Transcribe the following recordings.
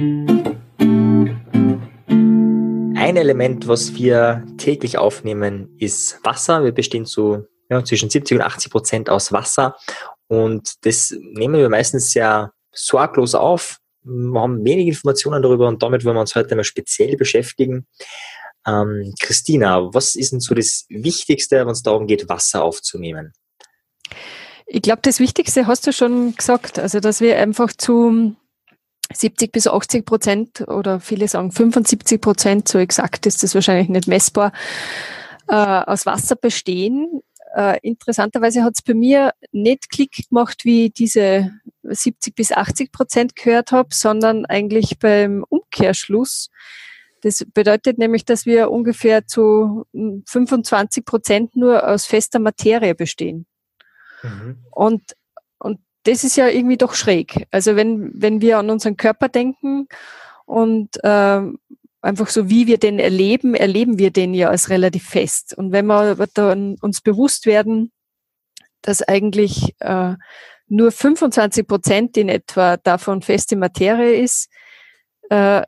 Ein Element, was wir täglich aufnehmen, ist Wasser. Wir bestehen zu ja, zwischen 70 und 80 Prozent aus Wasser und das nehmen wir meistens sehr sorglos auf. Wir haben wenig Informationen darüber und damit wollen wir uns heute mal speziell beschäftigen. Ähm, Christina, was ist denn so das Wichtigste, wenn es darum geht, Wasser aufzunehmen? Ich glaube, das Wichtigste hast du schon gesagt, also dass wir einfach zu 70 bis 80 Prozent oder viele sagen 75 Prozent, so exakt ist das wahrscheinlich nicht messbar, äh, aus Wasser bestehen. Äh, interessanterweise hat es bei mir nicht Klick gemacht, wie ich diese 70 bis 80 Prozent gehört habe, sondern eigentlich beim Umkehrschluss. Das bedeutet nämlich, dass wir ungefähr zu 25 Prozent nur aus fester Materie bestehen. Mhm. Und, und das ist ja irgendwie doch schräg. Also wenn, wenn wir an unseren Körper denken und äh, einfach so, wie wir den erleben, erleben wir den ja als relativ fest. Und wenn wir dann uns bewusst werden, dass eigentlich äh, nur 25 Prozent in etwa davon feste Materie ist, äh,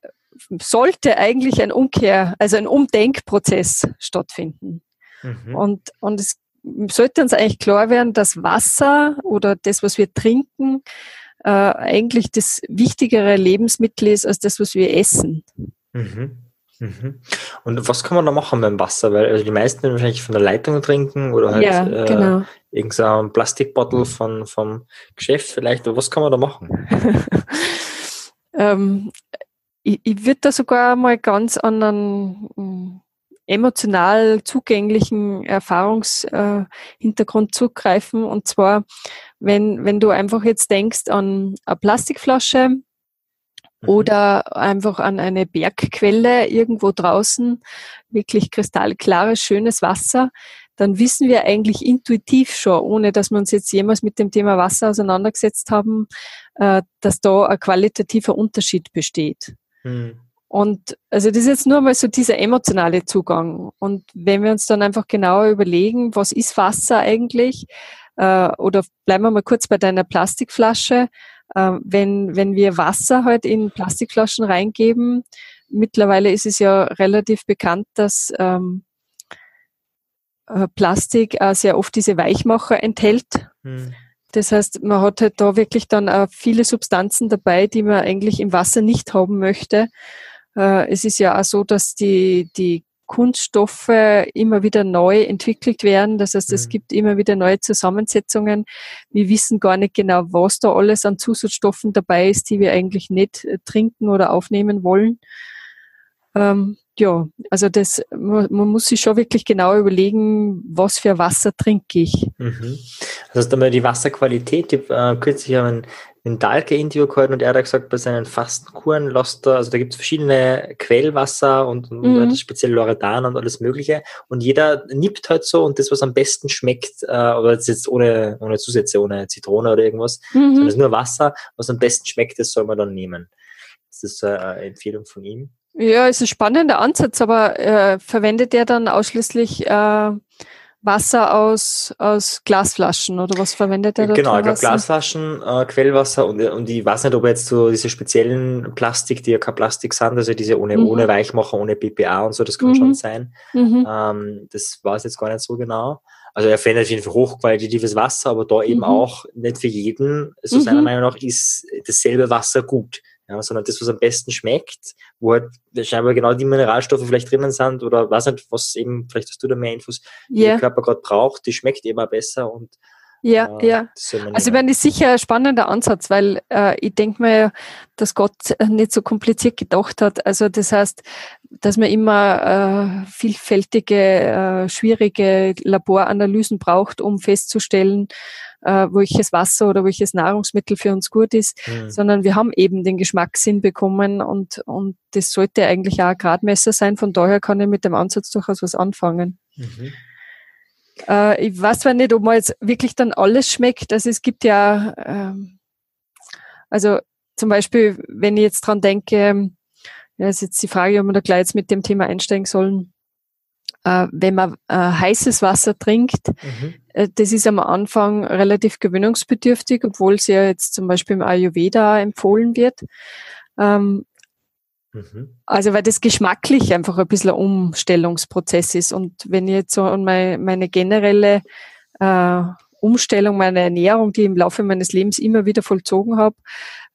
sollte eigentlich ein Umkehr, also ein Umdenkprozess stattfinden. Mhm. Und, und es sollte uns eigentlich klar werden, dass Wasser oder das, was wir trinken, äh, eigentlich das wichtigere Lebensmittel ist als das, was wir essen. Mhm. Mhm. Und was kann man da machen beim Wasser? Weil also die meisten wahrscheinlich von der Leitung trinken oder halt ja, äh, genau. irgendein Plastikbottle von, vom Geschäft vielleicht. was kann man da machen? ähm, ich, ich würde da sogar mal ganz an einen hm, emotional zugänglichen Erfahrungshintergrund äh, zugreifen. Und zwar, wenn, wenn du einfach jetzt denkst an eine Plastikflasche, Mhm. oder einfach an eine Bergquelle irgendwo draußen, wirklich kristallklares, schönes Wasser, dann wissen wir eigentlich intuitiv schon, ohne dass wir uns jetzt jemals mit dem Thema Wasser auseinandergesetzt haben, äh, dass da ein qualitativer Unterschied besteht. Mhm. Und also das ist jetzt nur mal so dieser emotionale Zugang. Und wenn wir uns dann einfach genauer überlegen, was ist Wasser eigentlich, äh, oder bleiben wir mal kurz bei deiner Plastikflasche, äh, wenn, wenn wir Wasser halt in Plastikflaschen reingeben, mittlerweile ist es ja relativ bekannt, dass ähm, äh, Plastik äh, sehr oft diese Weichmacher enthält. Hm. Das heißt, man hat halt da wirklich dann auch viele Substanzen dabei, die man eigentlich im Wasser nicht haben möchte. Äh, es ist ja auch so, dass die, die Kunststoffe immer wieder neu entwickelt werden. Das heißt, es mhm. gibt immer wieder neue Zusammensetzungen. Wir wissen gar nicht genau, was da alles an Zusatzstoffen dabei ist, die wir eigentlich nicht äh, trinken oder aufnehmen wollen. Ähm, ja, also das, man, man, muss sich schon wirklich genau überlegen, was für Wasser trinke ich. Mhm. Also einmal die Wasserqualität, ich äh, kürzlich haben einen Dahlke-Interview gehalten und er hat gesagt, bei seinen Fastenkuren lässt er, also da gibt es verschiedene Quellwasser und, und mhm. speziell Loredan und alles mögliche und jeder nippt halt so und das, was am besten schmeckt, äh, aber jetzt, jetzt ohne, ohne Zusätze, ohne Zitrone oder irgendwas, mhm. sondern es ist nur Wasser, was am besten schmeckt, das soll man dann nehmen. Das ist eine Empfehlung von ihm. Ja, ist ein spannender Ansatz, aber äh, verwendet er dann ausschließlich äh, Wasser aus, aus Glasflaschen oder was verwendet er da? Genau, ich glaube Glasflaschen, äh, Quellwasser und, und ich weiß nicht, ob jetzt so diese speziellen Plastik, die ja kein Plastik sind, also diese ohne, mhm. ohne Weichmacher, ohne BPA und so, das kann mhm. schon sein. Mhm. Ähm, das weiß jetzt gar nicht so genau. Also er verwendet auf jeden Fall hochqualitatives Wasser, aber da eben mhm. auch nicht für jeden, so seiner mhm. Meinung nach, ist dasselbe Wasser gut ja, sondern das, was am besten schmeckt, wo halt scheinbar genau die Mineralstoffe vielleicht drinnen sind oder weiß nicht, was eben, vielleicht hast du da mehr Infos, yeah. der Körper gerade braucht, die schmeckt immer besser und ja, äh, ja. Also ich meine, das ist sicher ein spannender Ansatz, weil äh, ich denke mir, dass Gott nicht so kompliziert gedacht hat. Also das heißt, dass man immer äh, vielfältige, äh, schwierige Laboranalysen braucht, um festzustellen, äh, welches Wasser oder welches Nahrungsmittel für uns gut ist, mhm. sondern wir haben eben den Geschmackssinn bekommen und, und das sollte eigentlich auch ein Gradmesser sein. Von daher kann ich mit dem Ansatz durchaus was anfangen. Mhm. Äh, ich weiß zwar nicht, ob man jetzt wirklich dann alles schmeckt. Also es gibt ja, ähm, also zum Beispiel, wenn ich jetzt dran denke, ja, ist jetzt die Frage, ob wir da gleich jetzt mit dem Thema einsteigen sollen. Äh, wenn man äh, heißes Wasser trinkt, mhm. äh, das ist am Anfang relativ gewöhnungsbedürftig, obwohl es ja jetzt zum Beispiel im Ayurveda empfohlen wird. Ähm, Mhm. Also weil das geschmacklich einfach ein bisschen ein Umstellungsprozess ist. Und wenn ich jetzt so an meine, meine generelle äh, Umstellung meiner Ernährung, die ich im Laufe meines Lebens immer wieder vollzogen habe,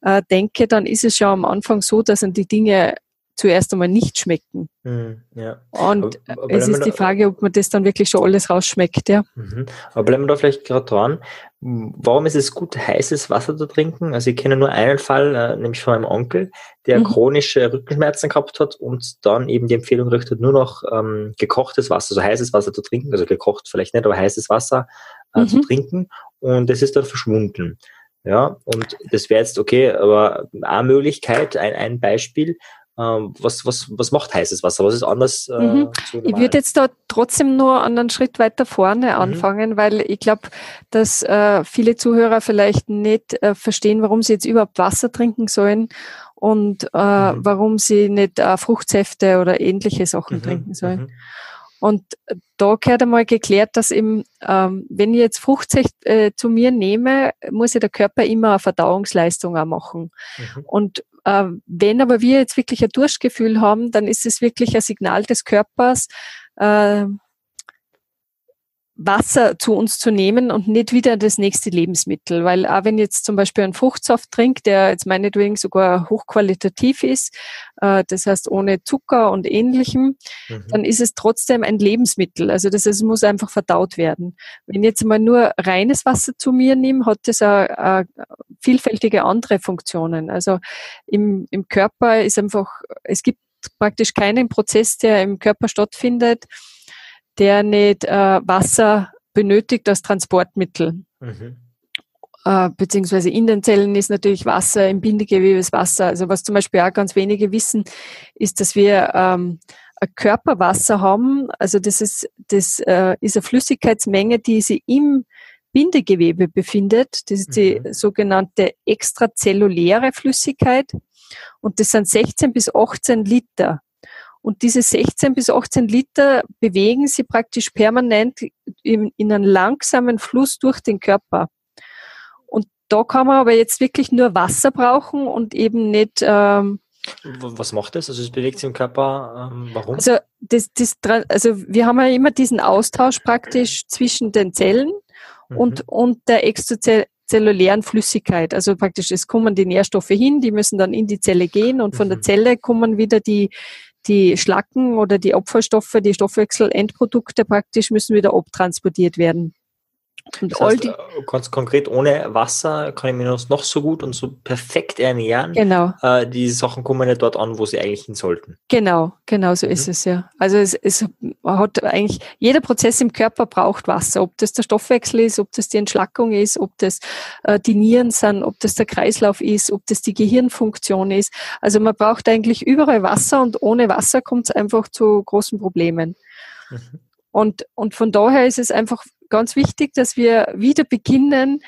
äh, denke, dann ist es schon am Anfang so, dass an die Dinge zuerst einmal nicht schmecken. Mhm, ja. Und aber, aber es ist die Frage, ob man das dann wirklich schon alles rausschmeckt, ja. Mhm. Aber bleiben wir da vielleicht gerade dran. Warum ist es gut, heißes Wasser zu trinken? Also ich kenne nur einen Fall, äh, nämlich von meinem Onkel, der mhm. chronische Rückenschmerzen gehabt hat und dann eben die Empfehlung richtet, nur noch ähm, gekochtes Wasser, also heißes Wasser zu trinken, also gekocht vielleicht nicht, aber heißes Wasser äh, zu mhm. trinken. Und es ist dann verschwunden. Ja, und das wäre jetzt okay, aber eine Möglichkeit, ein, ein Beispiel, was, was, was macht heißes Wasser? Was ist anders? Äh, mhm. Ich würde jetzt da trotzdem nur einen Schritt weiter vorne mhm. anfangen, mhm. weil ich glaube, dass äh, viele Zuhörer vielleicht nicht äh, verstehen, warum sie jetzt überhaupt Wasser trinken sollen und äh, mhm. warum sie nicht äh, Fruchtsäfte oder ähnliche Sachen mhm. trinken sollen. Und da gehört einmal geklärt, dass eben, ähm, wenn ich jetzt Fruchtsäfte äh, zu mir nehme, muss ja der Körper immer eine Verdauungsleistung auch machen. Mhm. Und äh, wenn aber wir jetzt wirklich ein Durstgefühl haben, dann ist es wirklich ein Signal des Körpers, äh, Wasser zu uns zu nehmen und nicht wieder das nächste Lebensmittel. Weil auch wenn jetzt zum Beispiel ein Fruchtsaft trinkt, der jetzt meinetwegen sogar hochqualitativ ist, äh, das heißt ohne Zucker und ähnlichem, mhm. dann ist es trotzdem ein Lebensmittel. Also das heißt, es muss einfach verdaut werden. Wenn ich jetzt mal nur reines Wasser zu mir nehme, hat das auch, vielfältige andere Funktionen. Also im, im Körper ist einfach, es gibt praktisch keinen Prozess, der im Körper stattfindet, der nicht äh, Wasser benötigt als Transportmittel. Mhm. Äh, beziehungsweise in den Zellen ist natürlich Wasser, im Bindegewebe ist Wasser. Also was zum Beispiel auch ganz wenige wissen, ist, dass wir ähm, ein Körperwasser haben. Also das ist, das äh, ist eine Flüssigkeitsmenge, die sie im Bindegewebe befindet. Das ist die mhm. sogenannte extrazelluläre Flüssigkeit. Und das sind 16 bis 18 Liter. Und diese 16 bis 18 Liter bewegen sie praktisch permanent in, in einen langsamen Fluss durch den Körper. Und da kann man aber jetzt wirklich nur Wasser brauchen und eben nicht. Ähm, was macht das? Also es bewegt sich im Körper. Ähm, warum? Also, das, das, also wir haben ja immer diesen Austausch praktisch zwischen den Zellen mhm. und, und der extrazellulären Flüssigkeit. Also praktisch, es kommen die Nährstoffe hin, die müssen dann in die Zelle gehen und von mhm. der Zelle kommen wieder die die Schlacken oder die Abfallstoffe, die Stoffwechselendprodukte praktisch müssen wieder abtransportiert werden. Und das heißt, ganz konkret, ohne Wasser kann ich mich noch so gut und so perfekt ernähren. Genau. Äh, die Sachen kommen nicht dort an, wo sie eigentlich hin sollten. Genau, genau so mhm. ist es ja. Also es, es hat eigentlich, jeder Prozess im Körper braucht Wasser. Ob das der Stoffwechsel ist, ob das die Entschlackung ist, ob das äh, die Nieren sind, ob das der Kreislauf ist, ob das die Gehirnfunktion ist. Also man braucht eigentlich überall Wasser und ohne Wasser kommt es einfach zu großen Problemen. Mhm. Und, und von daher ist es einfach ganz wichtig, dass wir wieder beginnen,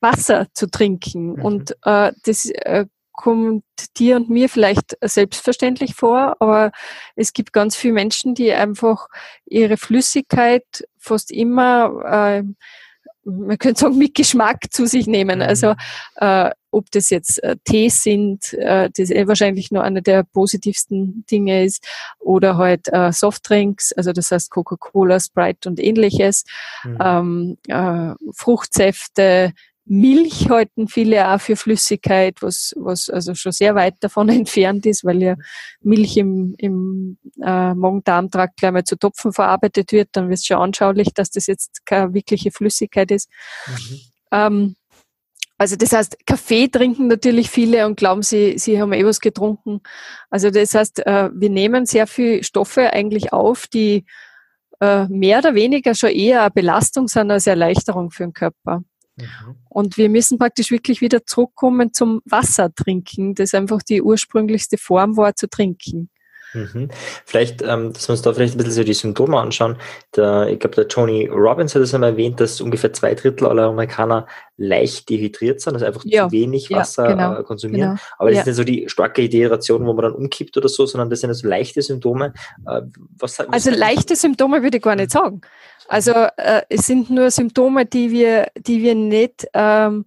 Wasser zu trinken. Mhm. Und äh, das äh, kommt dir und mir vielleicht selbstverständlich vor, aber es gibt ganz viele Menschen, die einfach ihre Flüssigkeit fast immer äh, man könnte sagen, mit Geschmack zu sich nehmen. Mhm. Also äh, ob das jetzt äh, Tees sind, äh, das eh wahrscheinlich nur einer der positivsten Dinge ist, oder halt äh, Softdrinks, also das heißt Coca-Cola, Sprite und ähnliches, mhm. ähm, äh, Fruchtsäfte, Milch halten viele auch für Flüssigkeit, was, was also schon sehr weit davon entfernt ist, weil ja Milch im, im äh, Magen-Darm-Trakt gleich mal zu Topfen verarbeitet wird, dann wird es schon anschaulich, dass das jetzt keine wirkliche Flüssigkeit ist. Mhm. Ähm, also das heißt, Kaffee trinken natürlich viele und glauben, sie, sie haben eh was getrunken. Also das heißt, äh, wir nehmen sehr viele Stoffe eigentlich auf, die äh, mehr oder weniger schon eher eine Belastung sind als Erleichterung für den Körper. Mhm. Und wir müssen praktisch wirklich wieder zurückkommen zum Wasser trinken, das einfach die ursprünglichste Form war zu trinken. Mhm. Vielleicht, ähm, dass wir uns da vielleicht ein bisschen so die Symptome anschauen. Der, ich glaube, der Tony Robbins hat es einmal erwähnt, dass ungefähr zwei Drittel aller Amerikaner leicht dehydriert sind, also einfach ja. zu wenig Wasser ja, genau. äh, konsumieren. Genau. Aber das ja. ist nicht so die starke Dehydration, wo man dann umkippt oder so, sondern das sind so leichte Symptome. Äh, was, was also leichte Symptome würde ich gar nicht sagen. Also äh, es sind nur Symptome, die wir, die wir nicht ähm,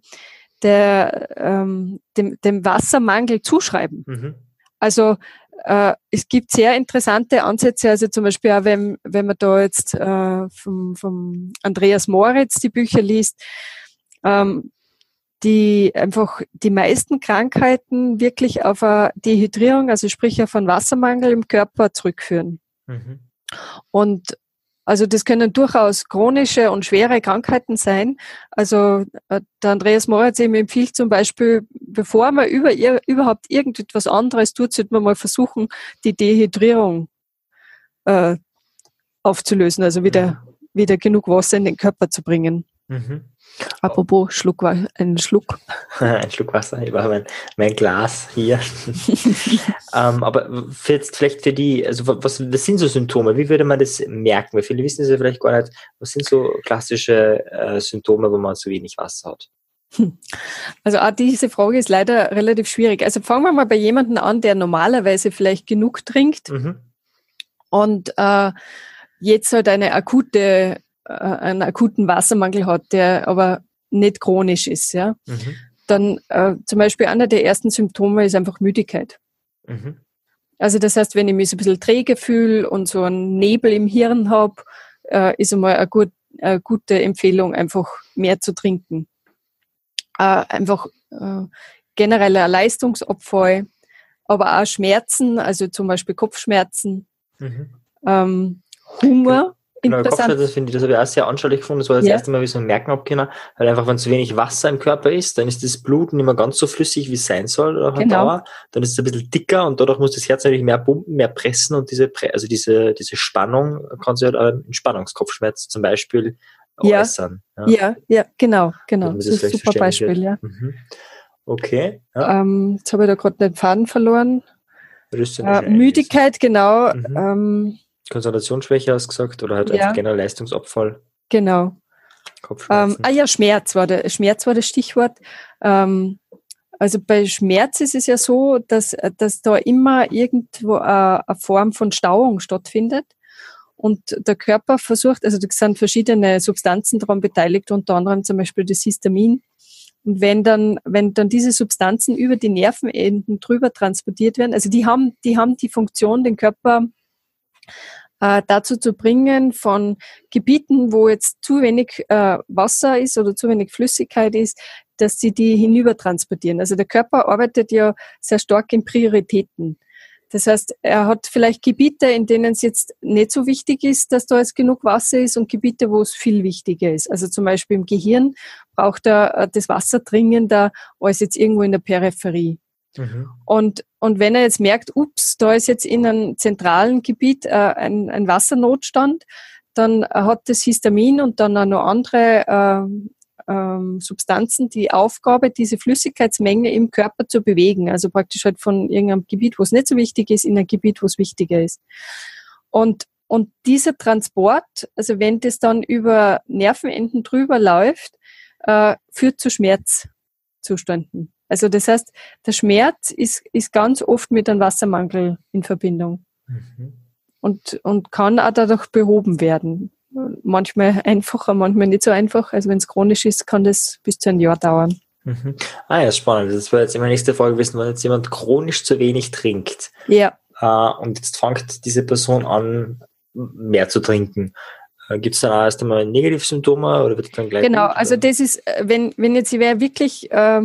der, ähm, dem, dem Wassermangel zuschreiben. Mhm. Also äh, es gibt sehr interessante Ansätze, also zum Beispiel auch, wenn, wenn man da jetzt äh, vom, vom Andreas Moritz die Bücher liest, ähm, die einfach die meisten Krankheiten wirklich auf eine Dehydrierung, also sprich auf einen Wassermangel im Körper zurückführen. Mhm. Und also das können durchaus chronische und schwere Krankheiten sein. Also äh, der Andreas Moritz eben empfiehlt zum Beispiel, bevor man über, überhaupt irgendetwas anderes tut, sollte man mal versuchen, die Dehydrierung äh, aufzulösen, also wieder, mhm. wieder genug Wasser in den Körper zu bringen. Mhm. Apropos Schluck, ein Schluck. ein Schluck Wasser, ich war mein, mein Glas hier. ähm, aber jetzt vielleicht für die, also was, was sind so Symptome? Wie würde man das merken? Weil viele wissen es ja vielleicht gar nicht. Was sind so klassische äh, Symptome, wo man zu wenig Wasser hat? Also auch diese Frage ist leider relativ schwierig. Also fangen wir mal bei jemandem an, der normalerweise vielleicht genug trinkt mhm. und äh, jetzt halt eine akute einen akuten Wassermangel hat, der aber nicht chronisch ist, ja, mhm. dann äh, zum Beispiel einer der ersten Symptome ist einfach Müdigkeit. Mhm. Also das heißt, wenn ich mich so ein bisschen träge fühle und so einen Nebel im Hirn habe, äh, ist einmal eine, gut, eine, gute Empfehlung, einfach mehr zu trinken. Äh, einfach äh, genereller Leistungsabfall, aber auch Schmerzen, also zum Beispiel Kopfschmerzen, mhm. ähm, Hunger, Genau, Kopfschmerzen finde ich, das habe ich auch sehr anschaulich gefunden. Das war das ja. erste Mal, wie ich so merken habe können, weil einfach, wenn zu wenig Wasser im Körper ist, dann ist das Blut nicht mehr ganz so flüssig, wie es sein soll auf genau. Dauer. Dann ist es ein bisschen dicker und dadurch muss das Herz natürlich mehr pumpen, mehr pressen und diese, also diese, diese Spannung kann sich halt auch einen Spannungskopfschmerz zum Beispiel ja. äußern. Ja. ja, ja, genau, genau. Das ist ein super Beispiel, wird. ja. Mhm. Okay. Ja. Ähm, jetzt habe ich da gerade den Faden verloren. Äh, Müdigkeit, genau. Mhm. Ähm, Konzentrationsschwäche ausgesagt oder halt ja. einfach generell Leistungsabfall. Genau. Ähm, ah ja, Schmerz war der Schmerz war das Stichwort. Ähm, also bei Schmerz ist es ja so, dass, dass da immer irgendwo eine, eine Form von Stauung stattfindet. Und der Körper versucht, also da sind verschiedene Substanzen daran beteiligt, unter anderem zum Beispiel das Histamin. Und wenn dann, wenn dann diese Substanzen über die Nervenenden drüber transportiert werden, also die haben, die haben die Funktion, den Körper äh, dazu zu bringen, von Gebieten, wo jetzt zu wenig äh, Wasser ist oder zu wenig Flüssigkeit ist, dass sie die hinüber transportieren. Also der Körper arbeitet ja sehr stark in Prioritäten. Das heißt, er hat vielleicht Gebiete, in denen es jetzt nicht so wichtig ist, dass da jetzt genug Wasser ist und Gebiete, wo es viel wichtiger ist. Also zum Beispiel im Gehirn braucht er äh, das Wasser dringender als jetzt irgendwo in der Peripherie. Mhm. Und, und wenn er jetzt merkt, ups, da ist jetzt in einem zentralen Gebiet äh, ein, ein Wassernotstand, dann hat das Histamin und dann auch noch andere äh, äh, Substanzen die Aufgabe, diese Flüssigkeitsmenge im Körper zu bewegen. Also praktisch halt von irgendeinem Gebiet, wo es nicht so wichtig ist, in ein Gebiet, wo es wichtiger ist. Und, und dieser Transport, also wenn das dann über Nervenenden drüber läuft, äh, führt zu Schmerzzuständen. Also das heißt, der Schmerz ist, ist ganz oft mit einem Wassermangel in Verbindung mhm. und, und kann auch dadurch behoben werden. Manchmal einfacher, manchmal nicht so einfach. Also wenn es chronisch ist, kann das bis zu einem Jahr dauern. Mhm. Ah ja, spannend. Das war jetzt immer nächste Frage wissen, wenn jetzt jemand chronisch zu wenig trinkt. Ja. Äh, und jetzt fängt diese Person an, mehr zu trinken. Äh, Gibt es dann auch erst einmal Negativsymptome oder wird dann gleich? Genau, gut, also das ist, äh, wenn, wenn jetzt wer wirklich äh,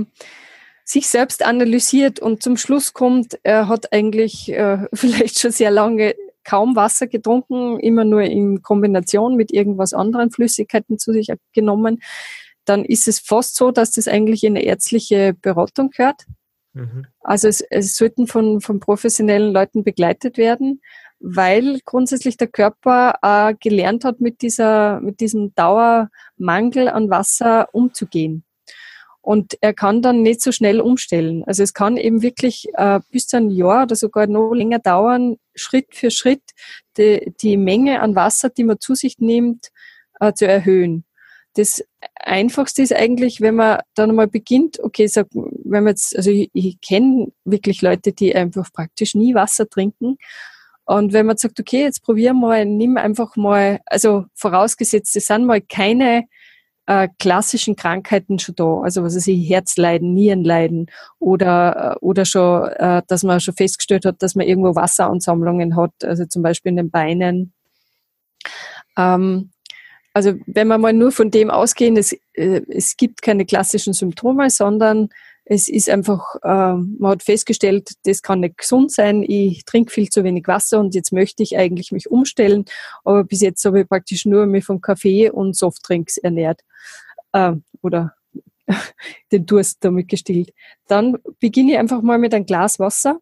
sich selbst analysiert und zum Schluss kommt, er hat eigentlich äh, vielleicht schon sehr lange kaum Wasser getrunken, immer nur in Kombination mit irgendwas anderen Flüssigkeiten zu sich genommen, dann ist es fast so, dass das eigentlich in eine ärztliche Beratung gehört. Mhm. Also es, es sollten von, von professionellen Leuten begleitet werden, weil grundsätzlich der Körper äh, gelernt hat, mit dieser, mit diesem Dauermangel an Wasser umzugehen. Und er kann dann nicht so schnell umstellen. Also es kann eben wirklich äh, bis zu ein Jahr oder sogar noch länger dauern, Schritt für Schritt die, die Menge an Wasser, die man zu sich nimmt, äh, zu erhöhen. Das Einfachste ist eigentlich, wenn man dann mal beginnt, okay, sag, wenn man jetzt, also ich, ich kenne wirklich Leute, die einfach praktisch nie Wasser trinken. Und wenn man sagt, okay, jetzt probier mal, nimm einfach mal, also vorausgesetzt, es sind mal keine äh, klassischen Krankheiten schon da. Also was weiß ich, Herzleiden, Nierenleiden oder, äh, oder schon, äh, dass man schon festgestellt hat, dass man irgendwo Wasseransammlungen hat, also zum Beispiel in den Beinen. Ähm, also wenn wir mal nur von dem ausgehen, es, äh, es gibt keine klassischen Symptome, sondern es ist einfach, äh, man hat festgestellt, das kann nicht gesund sein, ich trinke viel zu wenig Wasser und jetzt möchte ich eigentlich mich umstellen, aber bis jetzt habe ich praktisch nur mich von Kaffee und Softdrinks ernährt äh, oder den Durst damit gestillt. Dann beginne ich einfach mal mit einem Glas Wasser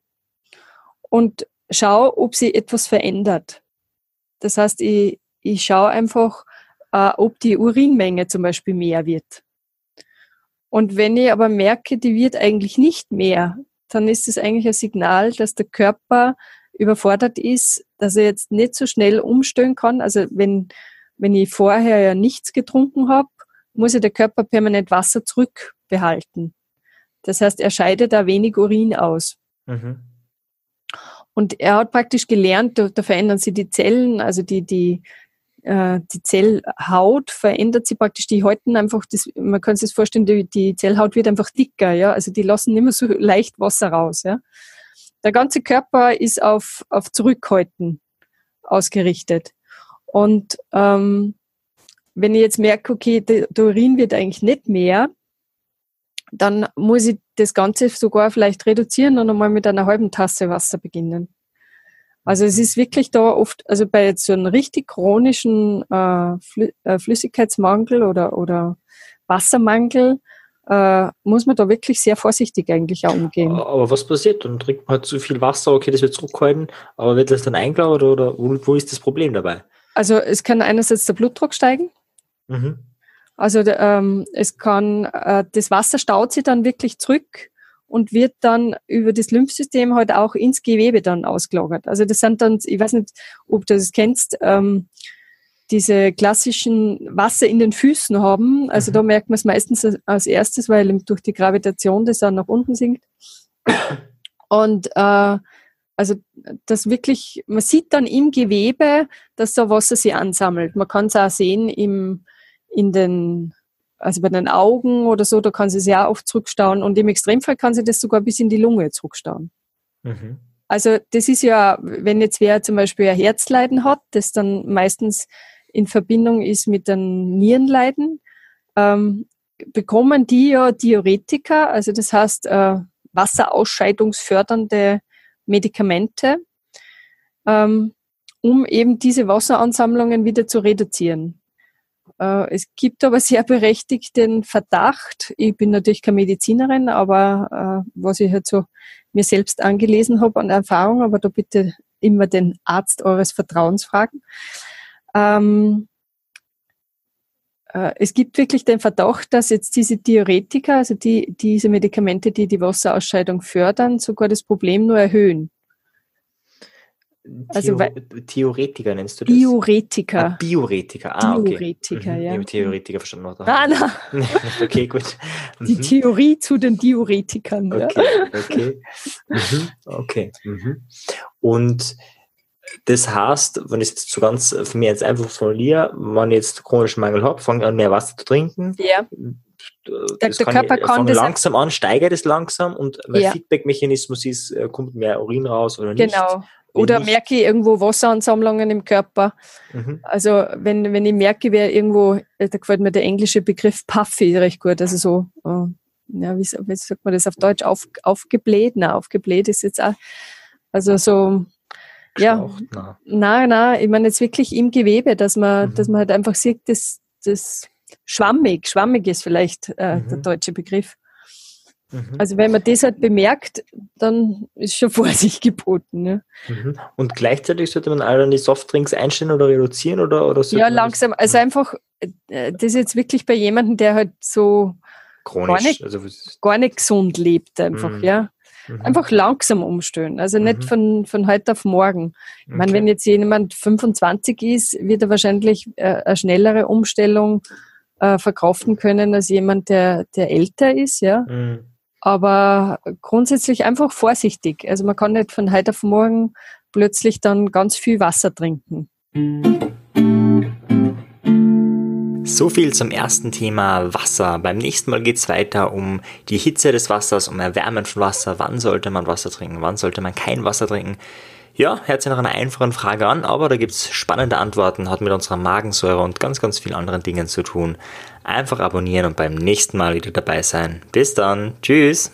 und schaue, ob sich etwas verändert. Das heißt, ich, ich schaue einfach, äh, ob die Urinmenge zum Beispiel mehr wird. Und wenn ich aber merke, die wird eigentlich nicht mehr, dann ist es eigentlich ein Signal, dass der Körper überfordert ist, dass er jetzt nicht so schnell umstellen kann. Also wenn, wenn ich vorher ja nichts getrunken habe, muss ja der Körper permanent Wasser zurückbehalten. Das heißt, er scheidet da wenig Urin aus. Mhm. Und er hat praktisch gelernt, da, da, verändern sich die Zellen, also die, die, äh, die Zellhaut verändert sich praktisch, die halten einfach, das, man kann sich das vorstellen, die, die Zellhaut wird einfach dicker, ja, also die lassen nicht mehr so leicht Wasser raus, ja. Der ganze Körper ist auf, auf Zurückhalten ausgerichtet. Und ähm, wenn ich jetzt merke, okay, der, Urin wird eigentlich nicht mehr, dann muss ich das Ganze sogar vielleicht reduzieren und einmal mit einer halben Tasse Wasser beginnen. Also es ist wirklich da oft, also bei so einem richtig chronischen äh, Flü äh, Flüssigkeitsmangel oder, oder Wassermangel äh, muss man da wirklich sehr vorsichtig eigentlich auch umgehen. Aber was passiert? Dann trinkt man halt zu viel Wasser, okay, das wird zurückhalten, aber wird das dann eingelagert oder, oder wo, wo, ist das Problem dabei? Also es kann einerseits der Blutdruck steigen. Mhm. Also ähm, es kann, äh, das Wasser staut sich dann wirklich zurück und wird dann über das Lymphsystem halt auch ins Gewebe dann ausgelagert. Also das sind dann, ich weiß nicht, ob du das kennst, ähm, diese klassischen Wasser in den Füßen haben. Also mhm. da merkt man es meistens als erstes, weil durch die Gravitation das dann nach unten sinkt. Und äh, also das wirklich, man sieht dann im Gewebe, dass da Wasser sich ansammelt. Man kann es auch sehen im, in den also bei den Augen oder so, da kann sie sehr oft zurückstauen und im Extremfall kann sie das sogar bis in die Lunge zurückstauen. Mhm. Also das ist ja, wenn jetzt wer zum Beispiel ein Herzleiden hat, das dann meistens in Verbindung ist mit einem Nierenleiden, ähm, bekommen die ja Diuretika, also das heißt äh, wasserausscheidungsfördernde Medikamente, ähm, um eben diese Wasseransammlungen wieder zu reduzieren. Äh, es gibt aber sehr berechtigt den Verdacht, ich bin natürlich keine Medizinerin, aber äh, was ich halt so mir selbst angelesen habe an Erfahrung, aber da bitte immer den Arzt eures Vertrauens fragen. Ähm, äh, es gibt wirklich den Verdacht, dass jetzt diese Diuretika, also die, diese Medikamente, die die Wasserausscheidung fördern, sogar das Problem nur erhöhen. Also, Theoretiker nennst du das? Diuretiker. Ah, Biuretiker, ah, okay. Diuretiker, mhm. ja. Ich habe Theoretiker verstanden. Oder? Ah, na. okay, gut. Die mhm. Theorie zu den Diuretikern. Okay, ja. okay. Mhm. Okay. Mhm. Und das heißt, wenn ich es jetzt so ganz für mich jetzt einfach formuliere, wenn ich jetzt chronischen Mangel habe, fange an mehr Wasser zu trinken. Ja. Der, der Körper ich, kann das langsam an, steigert es langsam und mein ja. Feedback-Mechanismus ist, äh, kommt mehr Urin raus oder nicht. Genau. Oder merke ich irgendwo Wasseransammlungen im Körper. Mhm. Also wenn, wenn ich merke, wer irgendwo, äh, da gefällt mir der englische Begriff puffy recht gut, also so, uh, ja, wie, wie, sagt man das auf Deutsch, auf, aufgebläht? Na, aufgebläht ist jetzt auch, also so, ja, na, na, ich meine jetzt wirklich im Gewebe, dass man, mhm. dass man halt einfach sieht, dass das schwammig, schwammig ist vielleicht äh, mhm. der deutsche Begriff. Mhm. Also wenn man das halt bemerkt, dann ist schon Vorsicht geboten. Ne? Mhm. Und gleichzeitig sollte man alle die Softdrinks einstellen oder reduzieren oder, oder Ja, langsam. Also einfach, äh, das ist jetzt wirklich bei jemandem, der halt so Chronisch, gar, nicht, also gar nicht gesund lebt, einfach, mhm. ja. Mhm. Einfach langsam umstellen, also nicht mhm. von, von heute auf morgen. Ich meine, wenn jetzt jemand 25 ist, wird er wahrscheinlich äh, eine schnellere Umstellung äh, verkraften können als jemand, der, der älter ist, ja. Mhm. Aber grundsätzlich einfach vorsichtig. Also man kann nicht von heute auf morgen plötzlich dann ganz viel Wasser trinken. So viel zum ersten Thema Wasser. Beim nächsten Mal geht es weiter um die Hitze des Wassers, um Erwärmen von Wasser. Wann sollte man Wasser trinken? Wann sollte man kein Wasser trinken? Ja, hört sich nach einer einfachen Frage an, aber da gibt es spannende Antworten, hat mit unserer Magensäure und ganz, ganz vielen anderen Dingen zu tun. Einfach abonnieren und beim nächsten Mal wieder dabei sein. Bis dann. Tschüss.